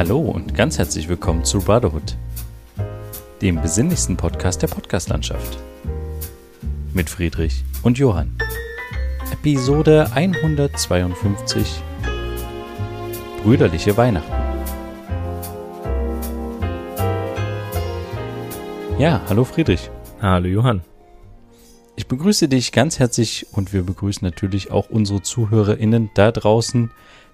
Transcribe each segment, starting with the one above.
Hallo und ganz herzlich willkommen zu Brotherhood, dem besinnlichsten Podcast der Podcastlandschaft. Mit Friedrich und Johann. Episode 152 Brüderliche Weihnachten. Ja, hallo Friedrich. Hallo Johann. Ich begrüße dich ganz herzlich und wir begrüßen natürlich auch unsere ZuhörerInnen da draußen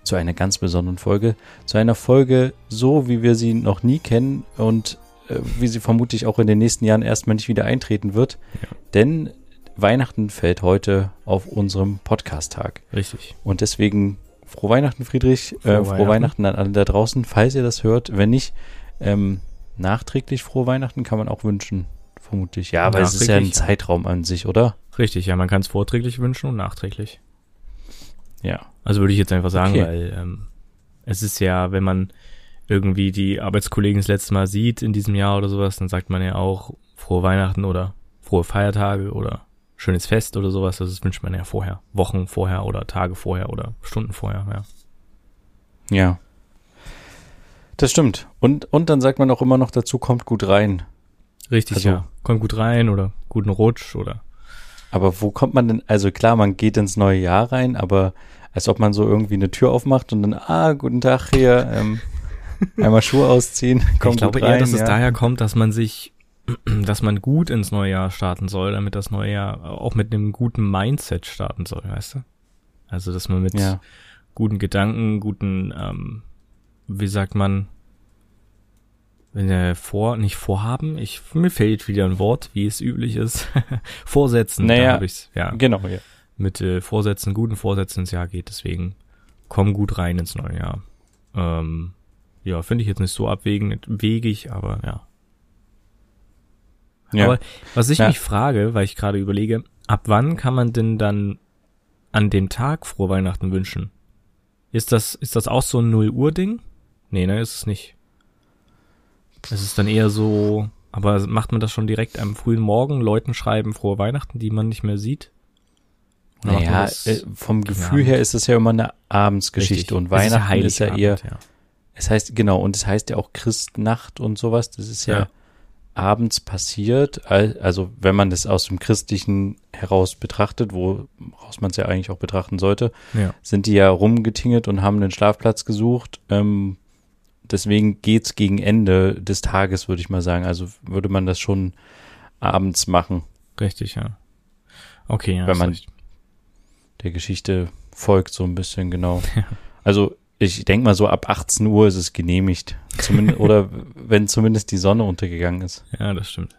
zu einer ganz besonderen Folge. Zu einer Folge so, wie wir sie noch nie kennen und äh, wie sie vermutlich auch in den nächsten Jahren erstmal nicht wieder eintreten wird. Ja. Denn Weihnachten fällt heute auf unserem Podcast-Tag. Richtig. Und deswegen frohe Weihnachten, Friedrich. Frohe äh, frohe Weihnachten. Weihnachten an alle da draußen, falls ihr das hört. Wenn nicht, ähm, nachträglich frohe Weihnachten kann man auch wünschen. Vermutlich. Ja, aber es ist ja ein. Zeitraum an sich, oder? Richtig, ja, man kann es vorträglich wünschen und nachträglich. Ja. Also würde ich jetzt einfach sagen, Okay. weil ähm, es ist ja, wenn man irgendwie die Arbeitskollegen das letzte Mal sieht in diesem Jahr oder sowas, dann sagt man ja auch frohe Weihnachten oder frohe Feiertage oder schönes Fest oder sowas. Das wünscht man ja vorher. Wochen vorher oder Tage vorher oder Stunden vorher, ja. Ja. Das stimmt. Und, und dann sagt man auch immer noch dazu, kommt gut rein. Richtig, Also- ja. Kommt gut rein oder guten Rutsch oder Aber wo kommt man denn, also klar, man geht ins neue Jahr rein, aber als ob man so irgendwie eine Tür aufmacht und dann, ah, guten Tag hier, ähm, einmal Schuhe ausziehen, kommt ich glaube rein. eher, dass es ja. daher kommt, dass man sich, dass man gut ins neue Jahr starten soll, damit das neue Jahr auch mit einem guten Mindset starten soll, weißt du? Also, dass man mit Ja. guten Gedanken, guten, ähm, wie sagt man, wenn er vor, nicht Vorhaben, ich, mir fehlt wieder ein Wort, wie es üblich ist. Vorsätzen, Naja, da hab ich's, ja. Genau, ja. Mit äh, Vorsätzen, guten Vorsätzen ins Jahr geht, deswegen komm gut rein ins neue Jahr. Ähm, ja, finde ich jetzt nicht so abwegend, wegig, aber ja. ja. Aber was ich Ja. mich frage, weil ich gerade überlege, ab wann kann man denn dann an dem Tag frohe Weihnachten wünschen? Ist das, ist das auch so ein 0 Uhr Ding? Nee, ne, ist es nicht. Es ist dann eher so, aber macht man das schon direkt am frühen Morgen, Leuten schreiben frohe Weihnachten, die man nicht mehr sieht? Naja, das äh, vom Gefühl her ist es ja immer eine Abendsgeschichte Richtig. und Es Weihnachten ist ja, eher, ja. es heißt, genau, und es heißt ja auch Christnacht und sowas, das ist ja, Ja. abends passiert, al- also wenn man das aus dem Christlichen heraus betrachtet, woraus man es ja eigentlich auch betrachten sollte, Ja. sind die ja rumgetingelt und haben einen Schlafplatz gesucht. Ähm, deswegen geht's gegen Ende des Tages, würde ich mal sagen. Also würde man das schon abends machen, Richtig, ja. Okay, ja. Wenn man- recht. Der Geschichte folgt so ein bisschen genau. Also ich denke mal so ab 18 Uhr ist es genehmigt. Zumindest, oder wenn zumindest die Sonne untergegangen ist. Ja, das stimmt.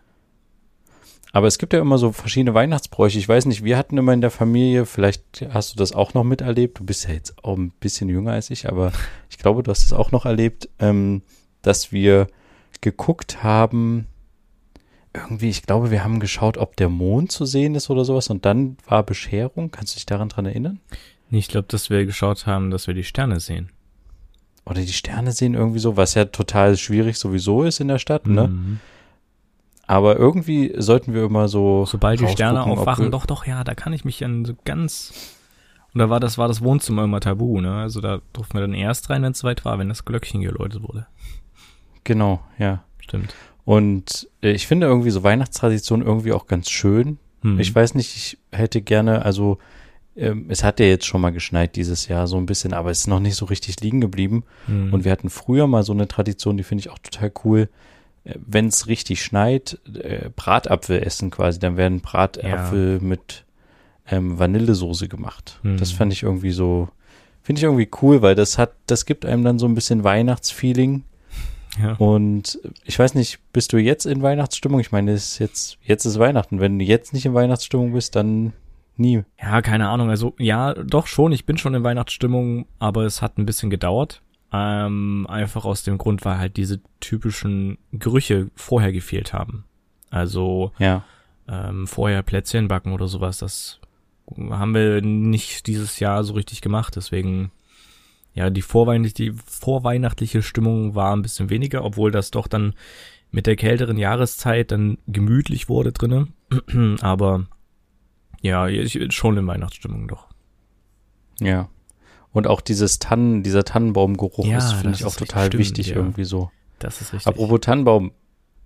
Aber es gibt ja immer so verschiedene Weihnachtsbräuche. Ich weiß nicht, wir hatten immer in der Familie, vielleicht hast du das auch noch miterlebt. Du bist ja jetzt auch ein bisschen jünger als ich, aber ich glaube, du hast es auch noch erlebt, ähm, dass wir geguckt haben, irgendwie, ich glaube, wir haben geschaut, ob der Mond zu sehen ist oder sowas und dann war Bescherung. Kannst du dich daran dran erinnern? Nee, Ich glaube, dass wir geschaut haben, dass wir die Sterne sehen. Oder die Sterne sehen irgendwie so, was ja total schwierig sowieso ist in der Stadt, ne? Mhm. Aber irgendwie sollten wir immer so. Sobald die Sterne aufwachen, doch, doch, ja, da kann ich mich an so ganz. Und da war das, war das Wohnzimmer immer tabu, ne? Also da durften wir dann erst rein, wenn es weit war, wenn das Glöckchen geläutet wurde. Genau, ja. Stimmt. Und äh, ich finde irgendwie so Weihnachtstradition irgendwie auch ganz schön. Hm. Ich weiß nicht, ich hätte gerne, also ähm, es hat ja jetzt schon mal geschneit dieses Jahr so ein bisschen, aber es ist noch nicht so richtig liegen geblieben. Hm. Und wir hatten früher mal so eine Tradition, die finde ich auch total cool. Wenn es richtig schneit, äh, Bratapfel essen quasi. Dann werden Bratapfel mit ähm, Vanillesoße gemacht. Hm. Das fand ich irgendwie so, finde ich irgendwie cool, weil das hat, das gibt einem dann so ein bisschen Weihnachtsfeeling. Ja. Und ich weiß nicht, bist du jetzt in Weihnachtsstimmung? Ich meine, ist jetzt, jetzt ist Weihnachten. Wenn du jetzt nicht in Weihnachtsstimmung bist, dann nie. ja, keine Ahnung. Also, ja, doch schon. Ich bin schon in Weihnachtsstimmung, aber es hat ein bisschen gedauert. Ähm, einfach aus dem Grund, weil halt diese typischen Gerüche vorher gefehlt haben. Also, Ja. ähm, vorher Plätzchen backen oder sowas, das haben wir nicht dieses Jahr so richtig gemacht. Deswegen, ja, die, vorweihnachtliche, die vorweihnachtliche Stimmung war ein bisschen weniger, obwohl das doch dann mit der kälteren Jahreszeit dann gemütlich wurde drinnen. Aber ja, ich, schon in Weihnachtsstimmung doch. Ja. Und auch dieses Tannen, dieser Tannenbaumgeruch Ja, ist, finde ich, auch total stimmt, wichtig ja. irgendwie so. Das ist richtig. Apropos Tannenbaum,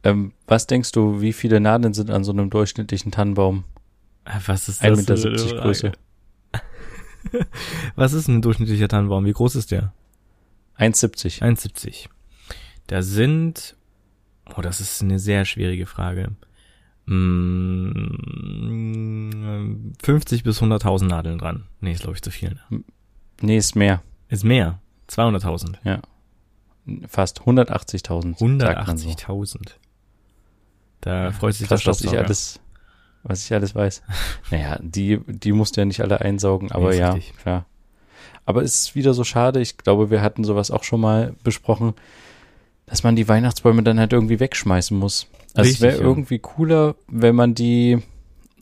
ähm, was denkst du, wie viele Nadeln sind an so einem durchschnittlichen Tannenbaum? Äh, Was ist 1,70 das? Meter für eine Größe. Was ist ein durchschnittlicher Tannenbaum? Wie groß ist der? 1,70. 1,70. Da sind, oh, das ist eine sehr schwierige Frage. Mm, 50 bis 100.000 Nadeln dran. Nee, ist glaube ich zu viel. Ne? Nee, ist mehr. Ist mehr. 200.000. Fast 180.000. sagt man so. 180.000. Da freut sich Krass, der was ich Staubsauger. alles, was ich alles weiß. naja, die, die musst du ja nicht alle einsaugen, aber ist ja, richtig. klar. Aber es ist wieder so schade. Ich glaube, wir hatten sowas auch schon mal besprochen, dass man die Weihnachtsbäume dann halt irgendwie wegschmeißen muss. Also es Richtig, wäre ja. irgendwie cooler, wenn man die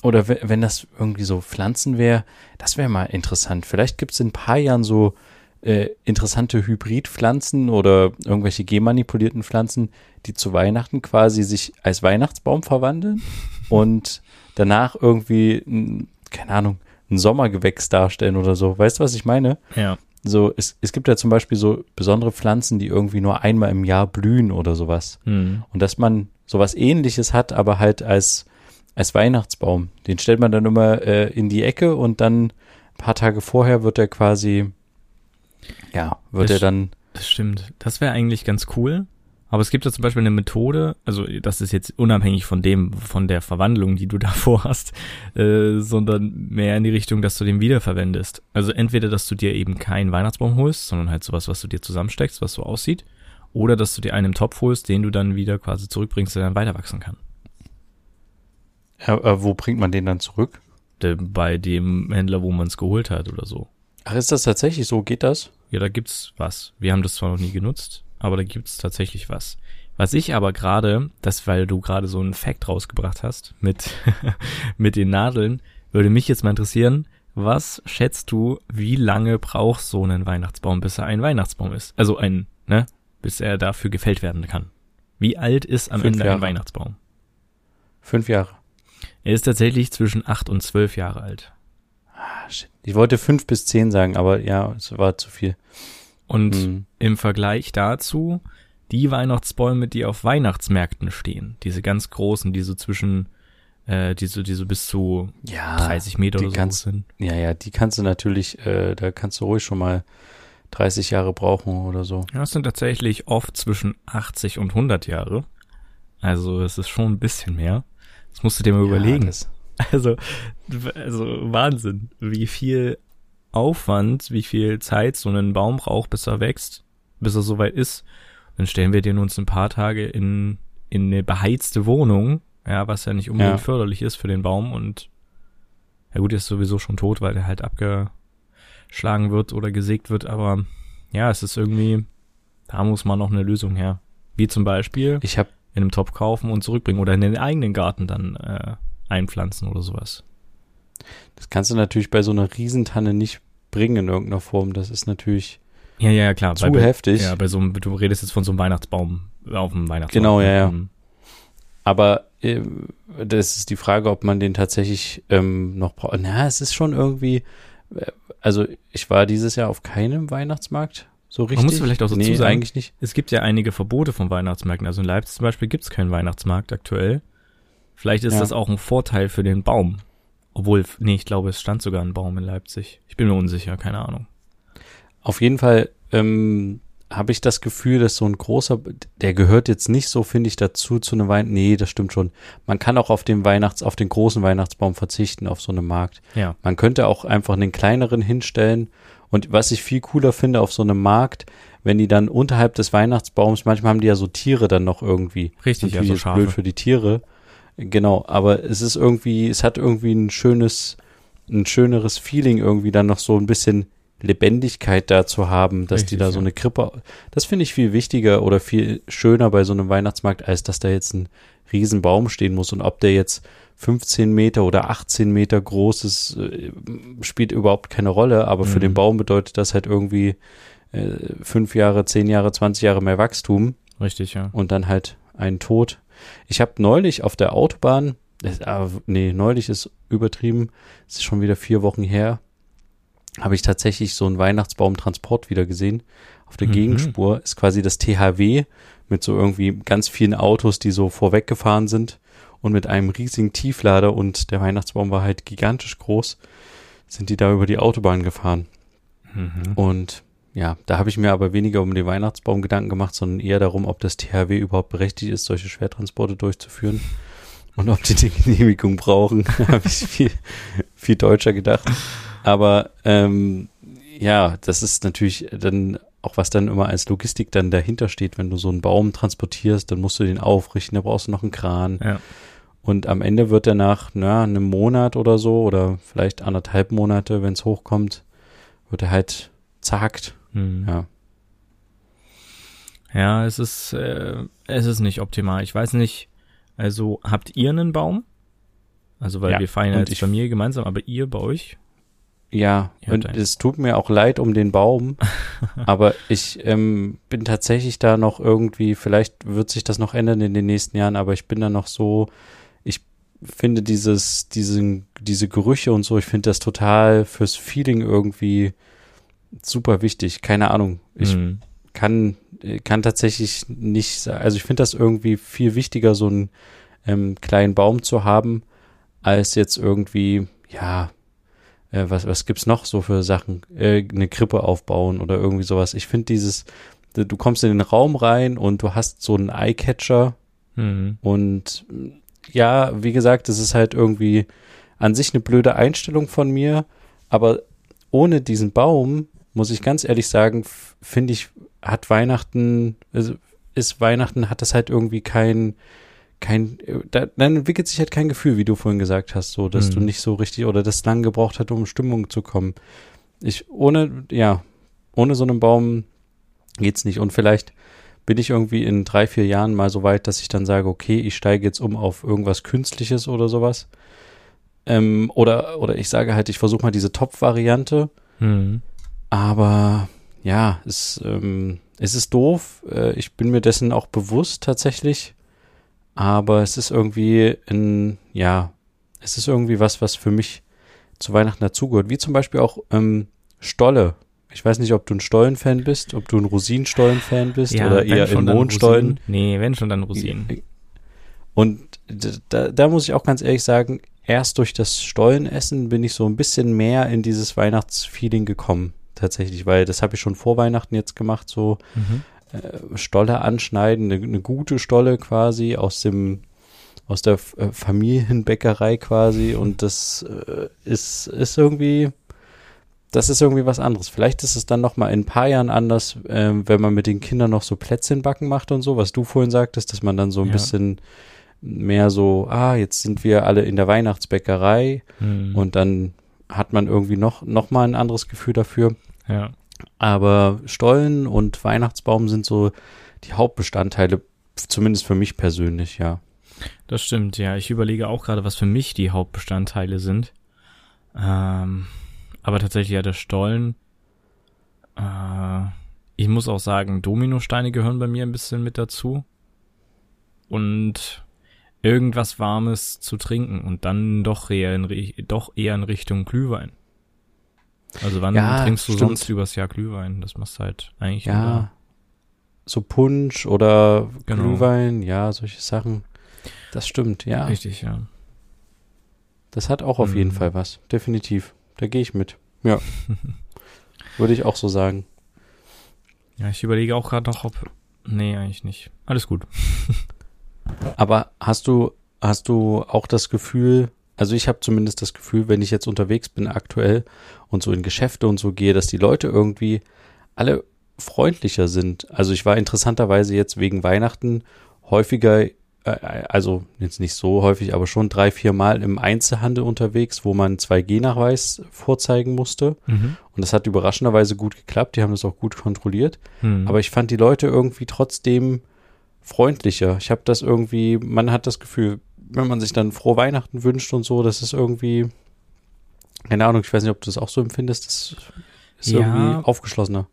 oder we- wenn das irgendwie so Pflanzen wäre, das wäre mal interessant. Vielleicht gibt es in ein paar Jahren so äh, interessante Hybridpflanzen oder irgendwelche genmanipulierten Pflanzen, die zu Weihnachten quasi sich als Weihnachtsbaum verwandeln und danach irgendwie, keine Ahnung, ein Sommergewächs darstellen oder so. Weißt du, was ich meine? Ja. So, es, es gibt ja zum Beispiel so besondere Pflanzen, die irgendwie nur einmal im Jahr blühen oder sowas. Hm. Und dass man sowas ähnliches hat, aber halt als, als Weihnachtsbaum. Den stellt man dann immer äh, in die Ecke und dann ein paar Tage vorher wird er quasi, ja, wird Das er dann, Das stimmt. Das wäre eigentlich ganz cool. Aber es gibt ja zum Beispiel eine Methode, also das ist jetzt unabhängig von dem, von der Verwandlung, die du davor hast, äh, sondern mehr in die Richtung, dass du den wiederverwendest. Also entweder, dass du dir eben keinen Weihnachtsbaum holst, sondern halt sowas, was du dir zusammensteckst, was so aussieht, oder dass du dir einen im Topf holst, den du dann wieder quasi zurückbringst, der dann weiter wachsen kann. äh, äh, wo bringt man den dann zurück? Äh, Bei dem Händler, wo man es geholt hat oder so. Ach, ist das tatsächlich so? Geht das? Ja, da gibt's was. Wir haben das zwar noch nie genutzt, aber da gibt's tatsächlich was. Was ich aber gerade, das weil du gerade so einen Fact rausgebracht hast mit mit den Nadeln, würde mich jetzt mal interessieren, was schätzt du, wie lange braucht so ein Weihnachtsbaum, bis er ein Weihnachtsbaum ist? Also ein, ne, bis er dafür gefällt werden kann. Wie alt ist am Fünf Ende Jahre. ein Weihnachtsbaum? Fünf Jahre. Er ist tatsächlich zwischen acht und zwölf Jahre alt. Ah, shit. Ich wollte fünf bis zehn sagen, aber ja, es war zu viel. Und Hm. im Vergleich dazu die Weihnachtsbäume, die auf Weihnachtsmärkten stehen, diese ganz großen, die so zwischen, äh, die so, die so bis zu Ja, 30 Meter oder so kannst- sind. ja, ja, die kannst du natürlich, äh, da kannst du ruhig schon mal 30 Jahre brauchen oder so. Ja, das sind tatsächlich oft zwischen 80 und 100 Jahre. Also es ist schon ein bisschen mehr. Das musst du dir mal Ja, überlegen. Also, also Wahnsinn, wie viel Aufwand, wie viel Zeit so ein Baum braucht, bis er wächst, bis er soweit ist. Dann stellen wir den uns ein paar Tage in, in eine beheizte Wohnung, ja, was ja nicht unbedingt Ja. förderlich ist für den Baum und ja gut, er ist sowieso schon tot, weil der halt abgeschlagen wird oder gesägt wird, aber ja, es ist irgendwie, da muss man noch eine Lösung her. Wie zum Beispiel Ich habe in einem Topf kaufen und zurückbringen oder in den eigenen Garten dann äh, einpflanzen oder sowas. Das kannst du natürlich bei so einer Riesentanne nicht bringen in irgendeiner Form. Das ist natürlich Ja, ja, klar. zu bei, heftig. Ja, bei so einem, du redest jetzt von so einem Weihnachtsbaum auf dem Weihnachtsbaum. Genau, ja, ja. Mhm. Aber äh, das ist die Frage, ob man den tatsächlich ähm, noch braucht. Na, es ist schon irgendwie. äh, Also ich war dieses Jahr auf keinem Weihnachtsmarkt so richtig. muss vielleicht auch dazu nee, sagen- eigentlich nicht. Es gibt ja einige Verbote von Weihnachtsmärkten. Also in Leipzig zum Beispiel gibt es keinen Weihnachtsmarkt aktuell. Vielleicht ist Ja. das auch ein Vorteil für den Baum. Obwohl, nee, ich glaube, es stand sogar ein Baum in Leipzig. Ich bin mir unsicher, keine Ahnung. Auf jeden Fall ähm, habe ich das Gefühl, dass so ein großer, der gehört jetzt nicht so, finde ich, dazu zu einem Wein. Nee, das stimmt schon. Man kann auch auf den Weihnachts, auf den großen Weihnachtsbaum verzichten, auf so einem Markt. Ja. Man könnte auch einfach einen kleineren hinstellen. Und was ich viel cooler finde auf so einem Markt, wenn die dann unterhalb des Weihnachtsbaums, manchmal haben die ja so Tiere dann noch irgendwie. Richtig, ja, so blöd für die Tiere. Genau, aber es ist irgendwie, es hat irgendwie ein schönes, ein schöneres Feeling irgendwie dann noch so ein bisschen Lebendigkeit da zu haben, dass die Richtig, da so eine Krippe, das finde ich viel wichtiger oder viel schöner bei so einem Weihnachtsmarkt, als dass da jetzt ein riesen Baum stehen muss und ob der jetzt 15 Meter oder 18 Meter groß ist, äh, spielt überhaupt keine Rolle, aber für Mhm. den Baum bedeutet das halt irgendwie äh, fünf Jahre, zehn Jahre, 20 Jahre mehr Wachstum Richtig, ja. und dann halt einen Tod. Ich habe neulich auf der Autobahn, das, ah, nee, neulich ist übertrieben, es ist schon wieder vier Wochen her, habe ich tatsächlich so einen Weihnachtsbaumtransport wieder gesehen. Auf der Mhm. Gegenspur ist quasi das THW mit so irgendwie ganz vielen Autos, die so vorweggefahren sind und mit einem riesigen Tieflader und der Weihnachtsbaum war halt gigantisch groß, sind die da über die Autobahn gefahren. Mhm. Und ja, da habe ich mir aber weniger um den Weihnachtsbaum Gedanken gemacht, sondern eher darum, ob das THW überhaupt berechtigt ist, solche Schwertransporte durchzuführen und ob die die Genehmigung brauchen. Habe ich viel, viel deutscher gedacht. Aber ähm, ja, das ist natürlich dann auch was dann immer als Logistik dann dahinter steht, wenn du so einen Baum transportierst, dann musst du den aufrichten, da brauchst du noch einen Kran. Ja. Und am Ende wird er nach na, einem Monat oder so oder vielleicht anderthalb Monate, wenn es hochkommt, wird er halt zagt. Mhm. Ja. Ja, es ist, äh, es ist nicht optimal. Ich weiß nicht, also habt ihr einen Baum? Also weil Ja, wir feiern jetzt ich- bei mir gemeinsam, aber ihr bei euch? Ja, Ja, und es tut mir auch leid um den Baum, aber ich ähm, bin tatsächlich da noch irgendwie, vielleicht wird sich das noch ändern in den nächsten Jahren, aber ich bin da noch so, ich finde dieses, diesen, diese Gerüche und so, ich finde das total fürs Feeling irgendwie super wichtig. Keine Ahnung. Ich Mhm. kann, kann tatsächlich nicht, also ich finde das irgendwie viel wichtiger, so einen ähm, kleinen Baum zu haben, als jetzt irgendwie, ja, äh, was, was gibt's noch so für Sachen? Äh, eine Krippe aufbauen oder irgendwie sowas. Ich finde dieses, du kommst in den Raum rein und du hast so einen Eyecatcher Mhm. und ja, wie gesagt, das ist halt irgendwie an sich eine blöde Einstellung von mir, aber ohne diesen Baum, muss ich ganz ehrlich sagen, finde ich, hat Weihnachten, also ist Weihnachten, hat das halt irgendwie kein, kein, äh, da, dann entwickelt sich halt kein Gefühl, wie du vorhin gesagt hast, so, dass Mhm. du nicht so richtig oder das lang gebraucht hat, um in Stimmung zu kommen. Ich, ohne, ja, ohne so einen Baum geht's nicht und vielleicht bin ich irgendwie in drei, vier Jahren mal so weit, dass ich dann sage, okay, ich steige jetzt um auf irgendwas Künstliches oder sowas. Ähm, oder, oder ich sage halt, ich versuche mal diese Top-Variante. Mhm. Aber ja, es, ähm, es ist doof. Äh, ich bin mir dessen auch bewusst tatsächlich. Aber es ist irgendwie ein, ja, es ist irgendwie was, was für mich zu Weihnachten dazugehört. Wie zum Beispiel auch ähm, Stolle. Ich weiß nicht, ob du ein Stollen-Fan bist, ob du ein Rosinenstollen-Fan bist oder wenn eher ein Mondstollen. Rosinen. Nee, wenn schon, dann Rosinen. Und da, da muss ich auch ganz ehrlich sagen, erst durch das Stollenessen bin ich so ein bisschen mehr in dieses Weihnachtsfeeling gekommen, tatsächlich, weil das habe ich schon vor Weihnachten jetzt gemacht, so Mhm. äh, Stolle anschneiden, eine, eine gute Stolle quasi aus dem aus der äh, Familienbäckerei quasi und das äh, ist ist irgendwie das ist irgendwie was anderes. Vielleicht ist es dann noch mal in ein paar Jahren anders, ähm, wenn man mit den Kindern noch so Plätzchen backen macht und so, was du vorhin sagtest, dass man dann so ein Ja. bisschen mehr so, ah, jetzt sind wir alle in der Weihnachtsbäckerei Mhm. und dann hat man irgendwie noch noch mal ein anderes Gefühl dafür. Ja. Aber Stollen und Weihnachtsbaum sind so die Hauptbestandteile, zumindest für mich persönlich, ja. Das stimmt, ja. Ich überlege auch gerade, was für mich die Hauptbestandteile sind. Ähm, aber tatsächlich ja der Stollen. Äh, ich muss auch sagen, Dominosteine gehören bei mir ein bisschen mit dazu. Und irgendwas Warmes zu trinken und dann doch eher in, doch eher in Richtung Glühwein. Also wann Ja, trinkst du stimmt. sonst übers Jahr Glühwein? Das machst du halt eigentlich Ja. So Punsch oder Genau. Glühwein, ja, solche Sachen. Das stimmt, ja. Richtig, ja. Das hat auch auf jeden Mhm. Fall was. Definitiv. Da gehe ich mit. Ja. Würde ich auch so sagen. Ja, ich überlege auch gerade noch, ob. Nee, eigentlich nicht. Alles gut. Aber hast du, hast du auch das Gefühl, also ich habe zumindest das Gefühl, wenn ich jetzt unterwegs bin aktuell und so in Geschäfte und so gehe, dass die Leute irgendwie alle freundlicher sind. Also ich war interessanterweise jetzt wegen Weihnachten häufiger, äh, also jetzt nicht so häufig, aber schon drei, vier Mal im Einzelhandel unterwegs, wo man 2G-Nachweis vorzeigen musste. Mhm. Und das hat überraschenderweise gut geklappt. Die haben das auch gut kontrolliert. Hm. Aber ich fand die Leute irgendwie trotzdem freundlicher. Ich habe das irgendwie, man hat das Gefühl, wenn man sich dann frohe Weihnachten wünscht und so, das ist irgendwie, keine Ahnung, ich weiß nicht, ob du das auch so empfindest, das ist Ja. irgendwie aufgeschlossener.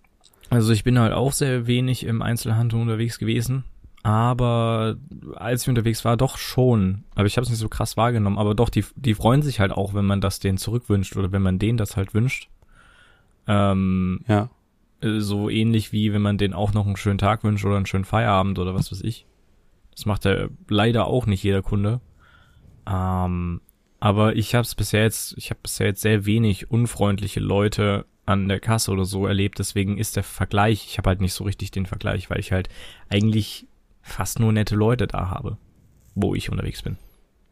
Also ich bin halt auch sehr wenig im Einzelhandel unterwegs gewesen, aber als ich unterwegs war, doch schon. Aber ich habe es nicht so krass wahrgenommen. Aber doch, die, die freuen sich halt auch, wenn man das denen zurückwünscht oder wenn man denen das halt wünscht. Ähm, Ja. äh, so ähnlich wie wenn man den auch noch einen schönen Tag wünscht oder einen schönen Feierabend oder was weiß ich. Das macht ja leider auch nicht jeder Kunde. Ähm, aber ich habe es bisher jetzt, ich habe bisher jetzt sehr wenig unfreundliche Leute an der Kasse oder so erlebt. Deswegen ist der Vergleich, ich habe halt nicht so richtig den Vergleich, weil ich halt eigentlich fast nur nette Leute da habe, wo ich unterwegs bin.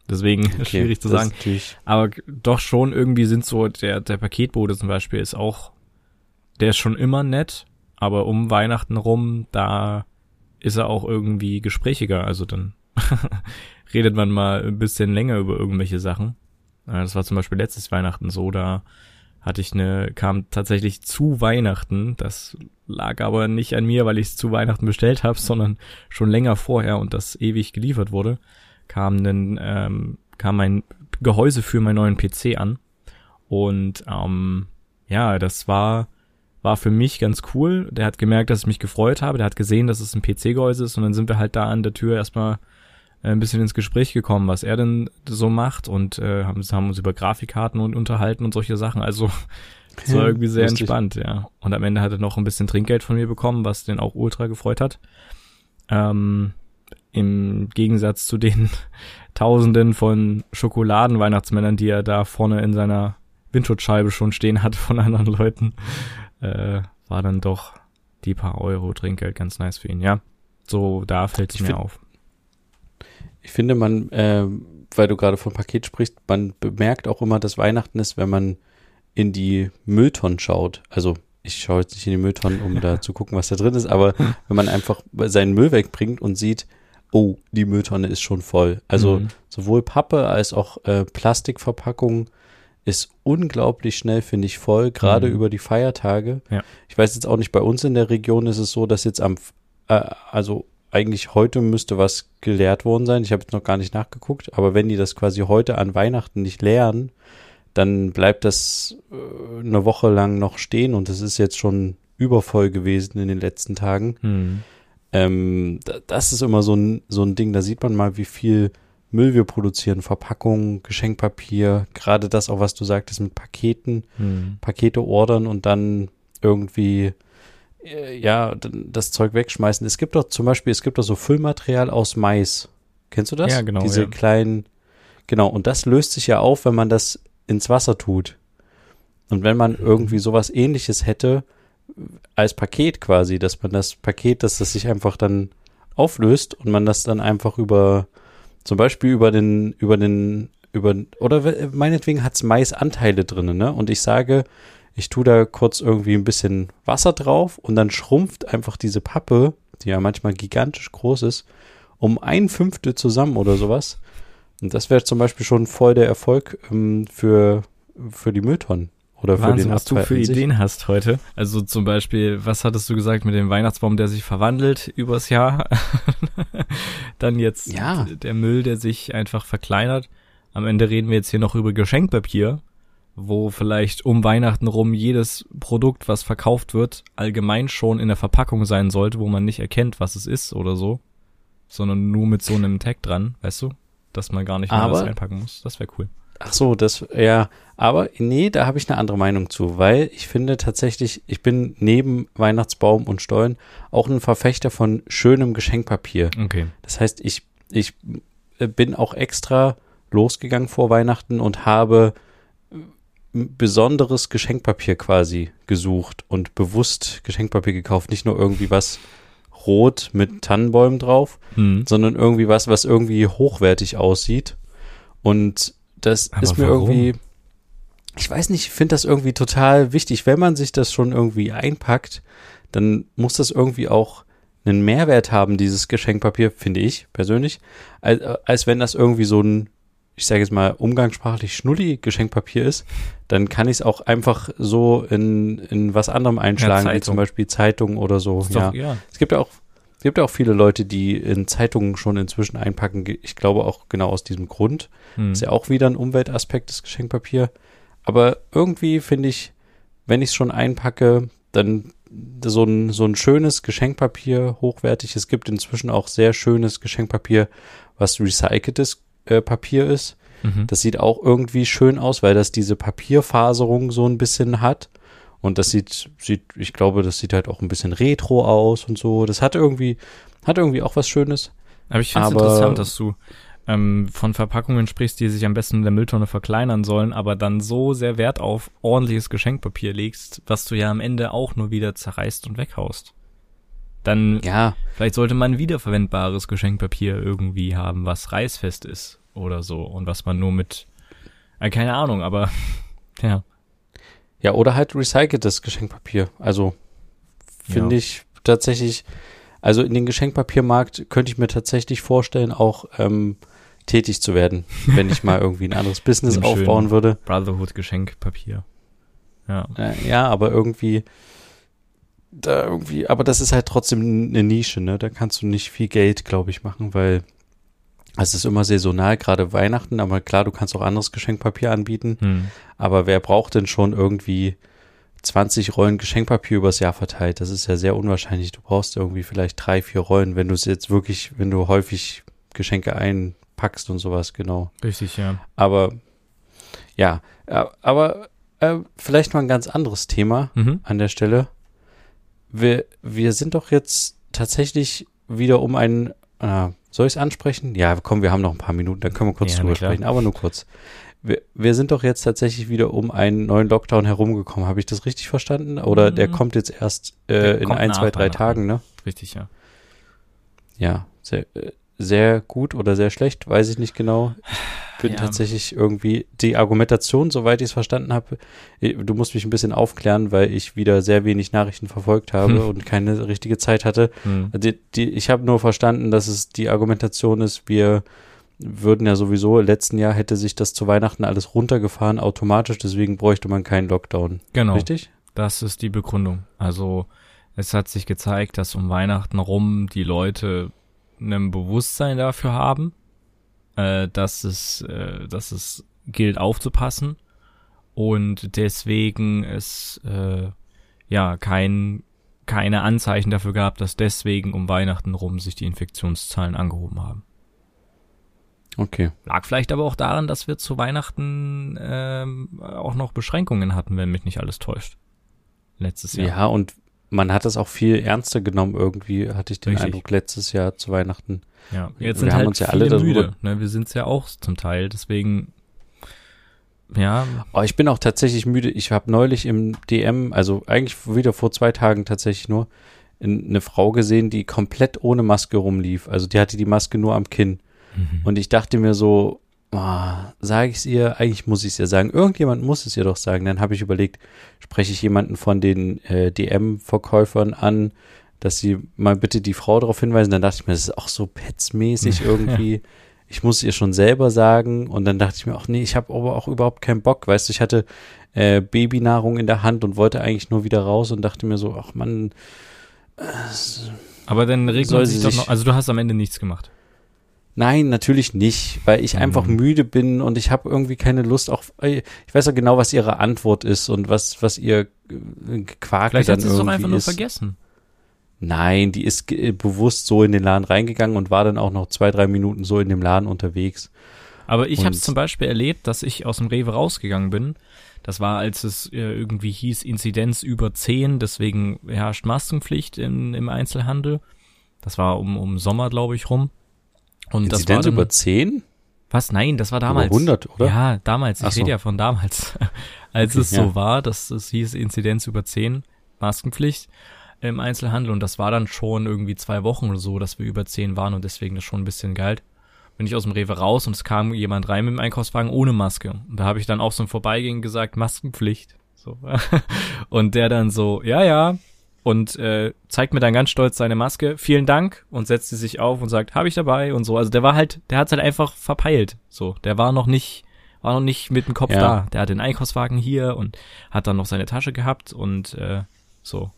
Deswegen Okay, schwierig zu sagen. Aber doch schon irgendwie sind so, der, der Paketbote zum Beispiel ist auch, der ist schon immer nett, aber um Weihnachten rum, da ist er auch irgendwie gesprächiger. Also dann redet man mal ein bisschen länger über irgendwelche Sachen. Das war zum Beispiel letztes Weihnachten so, da hatte ich eine, kam tatsächlich zu Weihnachten. Das lag aber nicht an mir, weil ich es zu Weihnachten bestellt habe, sondern schon länger vorher und das ewig geliefert wurde, kam ein, ähm, kam mein Gehäuse für meinen neuen PC an. Und ähm, ja, das war, war für mich ganz cool. Der hat gemerkt, dass ich mich gefreut habe. Der hat gesehen, dass es ein PC-Gehäuse ist und dann sind wir halt da an der Tür erstmal äh, ein bisschen ins Gespräch gekommen, was er denn so macht und äh, haben, haben uns über Grafikkarten und unterhalten und solche Sachen. Also es war irgendwie sehr lustig. entspannt, ja. Und am Ende hat er noch ein bisschen Trinkgeld von mir bekommen, was den auch ultra gefreut hat. Ähm, Im Gegensatz zu den Tausenden von Schokoladen-Weihnachtsmännern, die er da vorne in seiner Windschutzscheibe schon stehen hat von anderen Leuten, äh, war dann doch die paar Euro Trinkgeld ganz nice für ihn, ja. So, da fällt es mir auf. Ich finde, man, ähm, weil du gerade von Paket sprichst, man bemerkt auch immer, dass Weihnachten ist, wenn man in die Mülltonnen schaut. Also ich schaue jetzt nicht in die Mülltonnen, um da zu gucken, was da drin ist, aber wenn man einfach seinen Müll wegbringt und sieht, oh, die Mülltonne ist schon voll. Also Mhm. sowohl Pappe als auch äh, Plastikverpackung ist unglaublich schnell, finde ich, voll, gerade Mhm. über die Feiertage. Ja. Ich weiß jetzt auch nicht, bei uns in der Region ist es so, dass jetzt am, äh, also eigentlich heute müsste was geleert worden sein. Ich habe jetzt noch gar nicht nachgeguckt, aber wenn die das quasi heute an Weihnachten nicht leeren, dann bleibt das äh, eine Woche lang noch stehen und es ist jetzt schon übervoll gewesen in den letzten Tagen. Hm. Ähm, da- das ist immer so ein, so ein Ding, da sieht man mal, wie viel Müll wir produzieren, Verpackungen, Geschenkpapier, gerade das auch, was du sagtest mit Paketen, Hm. Pakete ordern und dann irgendwie äh, ja, das Zeug wegschmeißen. Es gibt doch zum Beispiel, es gibt doch so Füllmaterial aus Mais. Kennst du das? Ja, genau, Diese ja. kleinen, genau, und das löst sich ja auf, wenn man das ins Wasser tut. Und wenn man irgendwie sowas ähnliches hätte, als Paket quasi, dass man das Paket, dass das sich einfach dann auflöst und man das dann einfach über, zum Beispiel über den, über den, über, oder we- meinetwegen hat's Maisanteile drinne, ne? Und ich sage, ich tue da kurz irgendwie ein bisschen Wasser drauf und dann schrumpft einfach diese Pappe, die ja manchmal gigantisch groß ist, um ein Fünftel zusammen oder sowas. Und das wäre zum Beispiel schon voll der Erfolg ähm, für, für die Mülltonnen. Oder für Wahnsinn, den was du für. Ideen hast heute. Also zum Beispiel, was hattest du gesagt mit dem Weihnachtsbaum, der sich verwandelt übers Jahr? Dann jetzt Ja. der Müll, der sich einfach verkleinert. Am Ende reden wir jetzt hier noch über Geschenkpapier, wo vielleicht um Weihnachten rum jedes Produkt, was verkauft wird, allgemein schon in der Verpackung sein sollte, wo man nicht erkennt, was es ist oder so, sondern nur mit so einem Tag dran, weißt du? Dass man gar nicht mehr Aber- alles einpacken muss. Das wäre cool. Ach so, das, ja, aber nee, da habe ich eine andere Meinung zu, weil ich finde tatsächlich, ich bin neben Weihnachtsbaum und Stollen auch ein Verfechter von schönem Geschenkpapier. Okay. Das heißt, ich, ich äh, bin auch extra losgegangen vor Weihnachten und habe äh, besonderes Geschenkpapier quasi gesucht und bewusst Geschenkpapier gekauft. Nicht nur irgendwie was rot mit Tannenbäumen drauf, Hm. sondern irgendwie was, was irgendwie hochwertig aussieht. Und das Aber ist mir warum? irgendwie, ich weiß nicht, ich finde das irgendwie total wichtig. Wenn man sich das schon irgendwie einpackt, dann muss das irgendwie auch einen Mehrwert haben, dieses Geschenkpapier, finde ich persönlich, als, als wenn das irgendwie so ein, ich sage jetzt mal, umgangssprachlich Schnulli-Geschenkpapier ist, dann kann ich es auch einfach so in, in was anderem einschlagen, wie Zeitung. zum Beispiel Zeitung oder so. Ja. doch, ja. Es gibt ja auch, gibt ja auch viele Leute, die in Zeitungen schon inzwischen einpacken. Ich glaube auch genau aus diesem Grund. Hm. Ist ja auch wieder ein Umweltaspekt des Geschenkpapier. Aber irgendwie finde ich, wenn ich es schon einpacke, dann so ein, so ein schönes Geschenkpapier, hochwertig. Es gibt inzwischen auch sehr schönes Geschenkpapier, was recyceltes äh, Papier ist. Mhm. Das sieht auch irgendwie schön aus, weil das diese Papierfaserung so ein bisschen hat. Und das sieht, sieht, ich glaube, das sieht halt auch ein bisschen retro aus und so. Das hat irgendwie, hat irgendwie auch was Schönes. Aber ich finde es interessant, dass du ähm, von Verpackungen sprichst, die sich am besten in der Mülltonne verkleinern sollen, aber dann so sehr Wert auf ordentliches Geschenkpapier legst, was du ja am Ende auch nur wieder zerreißt und weghaust. Dann Ja, vielleicht sollte man wiederverwendbares Geschenkpapier irgendwie haben, was reißfest ist oder so und was man nur mit äh, keine Ahnung, aber ja. Ja, oder halt recyceltes Geschenkpapier. Also finde Ja. ich tatsächlich, also in den Geschenkpapiermarkt könnte ich mir tatsächlich vorstellen, auch ähm, tätig zu werden, wenn ich mal irgendwie ein anderes Business aufbauen würde. Brotherhood Geschenkpapier. Ja. Äh, ja, aber irgendwie da irgendwie, aber das ist halt trotzdem eine Nische, ne? Da kannst du nicht viel Geld, glaube ich, machen, weil es ist immer saisonal, gerade Weihnachten, aber klar, du kannst auch anderes Geschenkpapier anbieten, Hm. aber wer braucht denn schon irgendwie 20 Rollen Geschenkpapier übers Jahr verteilt? Das ist ja sehr unwahrscheinlich. Du brauchst irgendwie vielleicht drei, vier Rollen, wenn du es jetzt wirklich, wenn du häufig Geschenke einpackst und sowas, genau. Richtig, ja. Aber ja, aber äh, vielleicht mal ein ganz anderes Thema Mhm. an der Stelle. Wir, wir sind doch jetzt tatsächlich wieder um einen, äh, soll ich es ansprechen? Ja, komm, wir haben noch ein paar Minuten, dann können wir kurz Ja, drüber sprechen, aber nur kurz. Wir, wir sind doch jetzt tatsächlich wieder um einen neuen Lockdown herumgekommen. Habe ich das richtig verstanden? Oder der Mhm. kommt jetzt erst äh, in ein, zwei, drei. Tagen, ne? Richtig, ja. Ja, sehr, äh, sehr gut oder sehr schlecht, weiß ich nicht genau. Ich bin Ja. tatsächlich irgendwie die Argumentation, soweit ich es verstanden habe, äh, du musst mich ein bisschen aufklären, weil ich wieder sehr wenig Nachrichten verfolgt habe Hm. und keine richtige Zeit hatte. Hm. Die, die, ich habe nur verstanden, dass es die Argumentation ist, wir würden ja sowieso, letzten Jahr hätte sich das zu Weihnachten alles runtergefahren automatisch, deswegen bräuchte man keinen Lockdown. Genau. Richtig? Das ist die Begründung. Also es hat sich gezeigt, dass um Weihnachten rum die Leute ein Bewusstsein dafür haben, äh, dass es, äh, dass es gilt aufzupassen und deswegen es äh, ja kein keine Anzeichen dafür gab, dass deswegen um Weihnachten rum sich die Infektionszahlen angehoben haben. Okay. Lag vielleicht aber auch daran, dass wir zu Weihnachten ähm, auch noch Beschränkungen hatten, wenn mich nicht alles täuscht. Letztes Ja. Jahr. und man hat das auch viel ernster genommen irgendwie, hatte ich den Richtig. Eindruck, letztes Jahr zu Weihnachten. Ja, Wir jetzt sind haben halt uns ja alle darüber- müde. Ne? Wir sind's ja auch zum Teil, deswegen ja, Oh, ich bin auch tatsächlich müde. Ich habe neulich im DM, also eigentlich wieder vor zwei Tagen tatsächlich nur, in- eine Frau gesehen, die komplett ohne Maske rumlief. Also die hatte die Maske nur am Kinn. Und ich dachte mir so, oh, sage ich es ihr? Eigentlich muss ich es ihr sagen. Irgendjemand muss es ihr doch sagen. Dann habe ich überlegt, spreche ich jemanden von den äh, DM-Verkäufern an, dass sie mal bitte die Frau darauf hinweisen. Dann dachte ich mir, das ist auch so petzmäßig irgendwie. Ich muss ihr schon selber sagen. Und dann dachte ich mir auch, nee, ich habe aber auch überhaupt keinen Bock. Weißt du, ich hatte äh, Babynahrung in der Hand und wollte eigentlich nur wieder raus und dachte mir so, ach Mann, aber dann regelt sie sich doch sich- noch, also du hast am Ende nichts gemacht. Nein, natürlich nicht, weil ich einfach Mhm. müde bin und ich habe irgendwie keine Lust. Auch ich weiß ja genau, was ihre Antwort ist und was was ihr äh, Quark Vielleicht dann hat sie es doch irgendwie einfach nur ist. vergessen. Nein, die ist ge- bewusst so in den Laden reingegangen und war dann auch noch zwei drei Minuten so in dem Laden unterwegs. Aber ich habe es zum Beispiel erlebt, dass ich aus dem Rewe rausgegangen bin. Das war, als es äh, irgendwie hieß, Inzidenz über 10, deswegen herrscht Maskenpflicht im, im Einzelhandel. Das war um, um Sommer, glaube ich, rum. Und das war Inzidenz dann, über zehn? Was? Nein, das war damals. Über 100, oder? Ja, damals. Ich so. rede ja von damals. Als Okay, es ja. so war, dass es hieß Inzidenz über 10, Maskenpflicht im Einzelhandel. Und das war dann schon irgendwie zwei Wochen oder so, dass wir über 10 waren und deswegen das schon ein bisschen galt. Bin ich aus dem Rewe raus und es kam jemand rein mit dem Einkaufswagen ohne Maske. Und da habe ich dann auch so im Vorbeigehen gesagt, Maskenpflicht. So. Und der dann so, ja, ja. Und äh, zeigt mir dann ganz stolz seine Maske, vielen Dank, und setzt sie sich auf und sagt, habe ich dabei und so. Also der war halt, der hat's halt einfach verpeilt. So, der war noch nicht, war noch nicht mit dem Kopf Ja. da. Der hat den Einkaufswagen hier und hat dann noch seine Tasche gehabt und äh, so.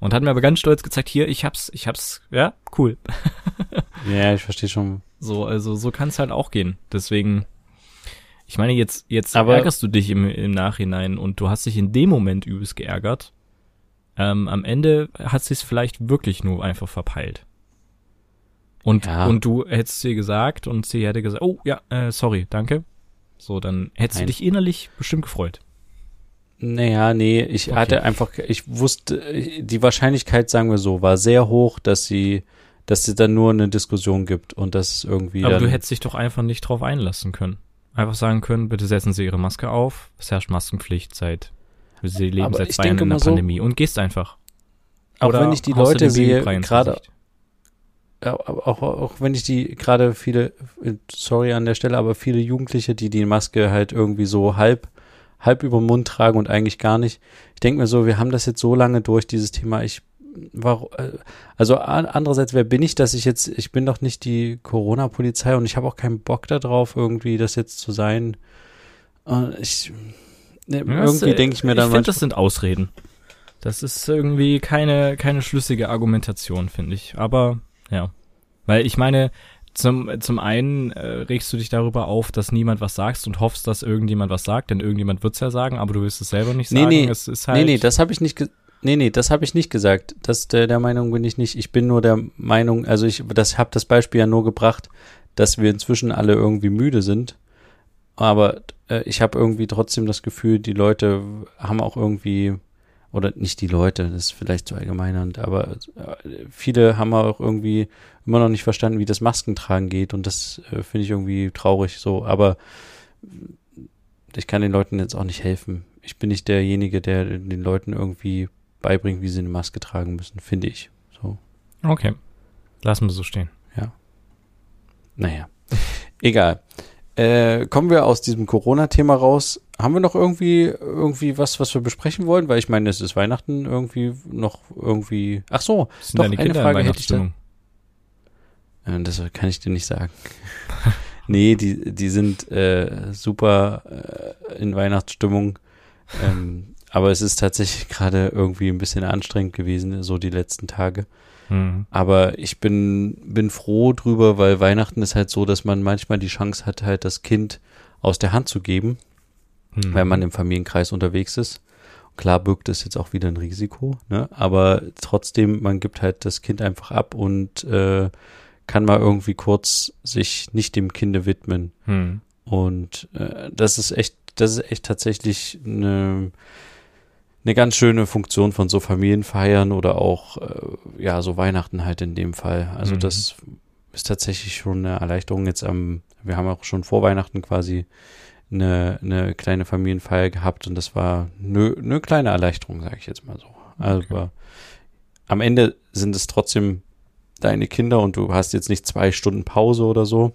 Und hat mir aber ganz stolz gezeigt, hier, ich hab's, ich hab's, ja, cool. Ja, ich verstehe schon. So, also so kann's halt auch gehen. Deswegen, ich meine, jetzt, jetzt Aber- ärgerst du dich im, im Nachhinein und du hast dich in dem Moment übelst geärgert. Ähm, am Ende hat sie es vielleicht wirklich nur einfach verpeilt. Und, Ja. und du hättest sie gesagt und sie hätte gesagt, oh ja, äh, sorry, danke. So, dann hättest Nein. du dich innerlich bestimmt gefreut. Naja, nee, ich okay. hatte einfach, ich wusste, die Wahrscheinlichkeit, sagen wir so, war sehr hoch, dass sie, dass es dann nur eine Diskussion gibt und das irgendwie. Aber du hättest dich doch einfach nicht drauf einlassen können. Einfach sagen können, bitte setzen Sie Ihre Maske auf, es herrscht Maskenpflicht seit, Sie leben seit zwei Jahren in der Pandemie so, und gehst einfach. Auch Oder wenn ich die Leute sehe, gerade, auch, auch, auch wenn ich die gerade viele, sorry an der Stelle, aber viele Jugendliche, die die Maske halt irgendwie so halb halb über den Mund tragen und eigentlich gar nicht. Ich denke mir so, wir haben das jetzt so lange durch, dieses Thema. Ich war, äh, also andererseits, wer bin ich, dass ich jetzt, ich bin doch nicht die Corona-Polizei und ich habe auch keinen Bock darauf, irgendwie das jetzt zu sein. Ich, ne, irgendwie denke ich mir dann Ich finde, das sind Ausreden. Das ist irgendwie keine, keine schlüssige Argumentation, finde ich. Aber, ja. Weil ich meine, zum, zum einen äh, regst du dich darüber auf, dass niemand was sagst und hoffst, dass irgendjemand was sagt, denn irgendjemand wird's ja sagen, aber du willst es selber nicht sagen. Nee, nee, es ist halt nee, nee, das habe ich nicht Nee, nee, das habe ich nicht gesagt. Das der, der Meinung bin ich nicht. Ich bin nur der Meinung, also ich das habe das Beispiel ja nur gebracht, dass wir inzwischen alle irgendwie müde sind. Aber äh, ich habe irgendwie trotzdem das Gefühl, die Leute haben auch irgendwie oder nicht die Leute, das ist vielleicht zu allgemeinernd, aber äh, viele haben auch irgendwie immer noch nicht verstanden, wie das Maskentragen geht und das äh, finde ich irgendwie traurig so, aber ich kann den Leuten jetzt auch nicht helfen. Ich bin nicht derjenige, der den Leuten irgendwie beibringt, wie sie eine Maske tragen müssen, finde ich. So. Okay. Lassen wir so stehen. Ja. Naja. Egal. Äh, kommen wir aus diesem Corona-Thema raus. Haben wir noch irgendwie irgendwie was, was wir besprechen wollen? Weil ich meine, es ist Weihnachten irgendwie noch irgendwie. Ach so, sind doch eine Kinder Frage hätte ich da. Äh, das kann ich dir nicht sagen. nee, die die sind äh, super äh, in Weihnachtsstimmung. Ähm, aber es ist tatsächlich gerade irgendwie ein bisschen anstrengend gewesen, so die letzten Tage. Mhm. Aber ich bin, bin froh drüber, weil Weihnachten ist halt so, dass man manchmal die Chance hat, halt das Kind aus der Hand zu geben, mhm. wenn man im Familienkreis unterwegs ist. Klar birgt es jetzt auch wieder ein Risiko, ne? aber trotzdem, man gibt halt das Kind einfach ab und äh, kann mal irgendwie kurz sich nicht dem Kinde widmen. Mhm. Und äh, das ist echt, das ist echt tatsächlich eine eine ganz schöne Funktion von so Familienfeiern oder auch, äh, ja, so Weihnachten halt in dem Fall. Also mhm. das ist tatsächlich schon eine Erleichterung jetzt am, wir haben auch schon vor Weihnachten quasi eine, eine kleine Familienfeier gehabt und das war eine, eine kleine Erleichterung, sage ich jetzt mal so. Also okay. am Ende sind es trotzdem deine Kinder und du hast jetzt nicht zwei Stunden Pause oder so.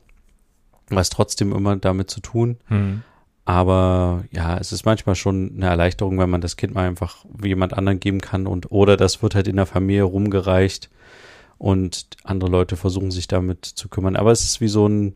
Was trotzdem immer damit zu tun. Mhm. Aber ja, es ist manchmal schon eine Erleichterung, wenn man das Kind mal einfach jemand anderen geben kann und oder das wird halt in der Familie rumgereicht und andere Leute versuchen sich damit zu kümmern. Aber es ist wie so ein,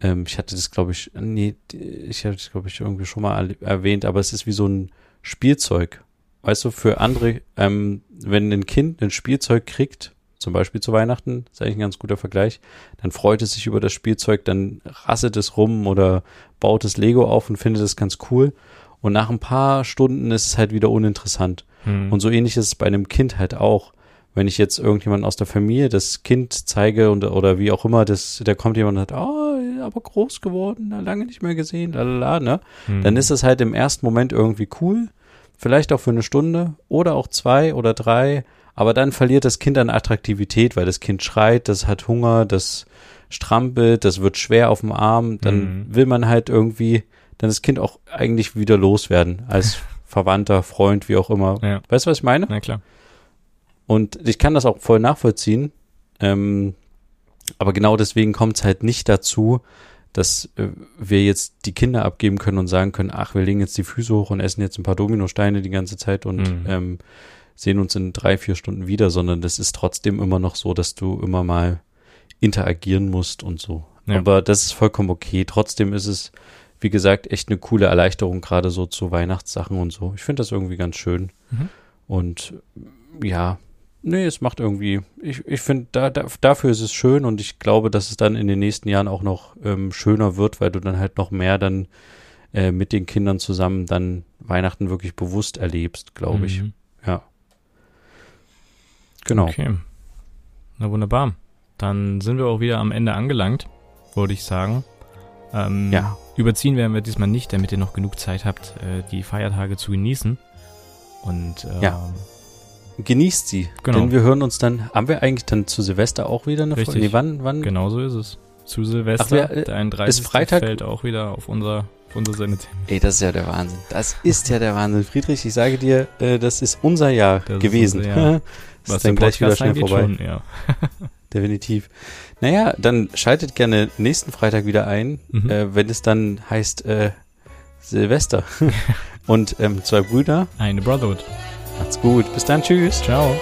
ähm, ich hatte das glaube ich, nee, ich hatte das glaube ich irgendwie schon mal erwähnt, aber es ist wie so ein Spielzeug. Weißt du, für andere, ähm, wenn ein Kind ein Spielzeug kriegt, zum Beispiel zu Weihnachten, ist eigentlich ein ganz guter Vergleich, dann freut es sich über das Spielzeug, dann rasselt es rum oder baut es Lego auf und findet es ganz cool. Und nach ein paar Stunden ist es halt wieder uninteressant. Mhm. Und so ähnlich ist es bei einem Kind halt auch. Wenn ich jetzt irgendjemand aus der Familie das Kind zeige und, oder wie auch immer, das, da kommt jemand und sagt, oh, aber groß geworden, lange nicht mehr gesehen, lalala, ne? Mhm. Dann ist es halt im ersten Moment irgendwie cool. Vielleicht auch für eine Stunde oder auch zwei oder drei aber dann verliert das Kind an Attraktivität, weil das Kind schreit, das hat Hunger, das strampelt, das wird schwer auf dem Arm. Dann mhm. will man halt irgendwie dann das Kind auch eigentlich wieder loswerden als Verwandter, Freund, wie auch immer. Ja. Weißt du, was ich meine? Na klar. Und ich kann das auch voll nachvollziehen. Ähm, aber genau deswegen kommt es halt nicht dazu, dass äh, wir jetzt die Kinder abgeben können und sagen können, ach, wir legen jetzt die Füße hoch und essen jetzt ein paar Dominosteine die ganze Zeit und mhm. ähm, sehen uns in drei, vier Stunden wieder, sondern das ist trotzdem immer noch so, dass du immer mal interagieren musst und so. Ja. Aber das ist vollkommen okay. Trotzdem ist es, wie gesagt, echt eine coole Erleichterung, gerade so zu Weihnachtssachen und so. Ich finde das irgendwie ganz schön. Mhm. Und ja, nee, es macht irgendwie, ich, ich finde, da, da, dafür ist es schön und ich glaube, dass es dann in den nächsten Jahren auch noch ähm, schöner wird, weil du dann halt noch mehr dann äh, mit den Kindern zusammen dann Weihnachten wirklich bewusst erlebst, glaube mhm. ich. Ja. Genau. Okay. Na wunderbar. Dann sind wir auch wieder am Ende angelangt, würde ich sagen. Ähm, ja. Überziehen werden wir diesmal nicht, damit ihr noch genug Zeit habt, äh, die Feiertage zu genießen. Und äh, Ja. Genießt sie. Genau. Denn wir hören uns dann, haben wir eigentlich dann zu Silvester auch wieder eine Richtig. Folge? Nee, wann, wann? genau so ist es. Zu Silvester, Ach, wer, äh, der 31. ist Freitag- fällt auch wieder auf unser, auf unser Sendetermin. Ey, das ist ja der Wahnsinn. Das ist ja der Wahnsinn. Friedrich, ich sage dir, äh, das ist unser Jahr Das gewesen. unser Jahr. das ist dann gleich wieder schnell vorbei. schon, ja. Definitiv. Naja, dann schaltet gerne nächsten Freitag wieder ein, Mhm. äh, wenn es dann heißt äh, Silvester. Und ähm, zwei Brüder. Eine Brotherhood. Macht's gut. Bis dann. Tschüss. Ciao.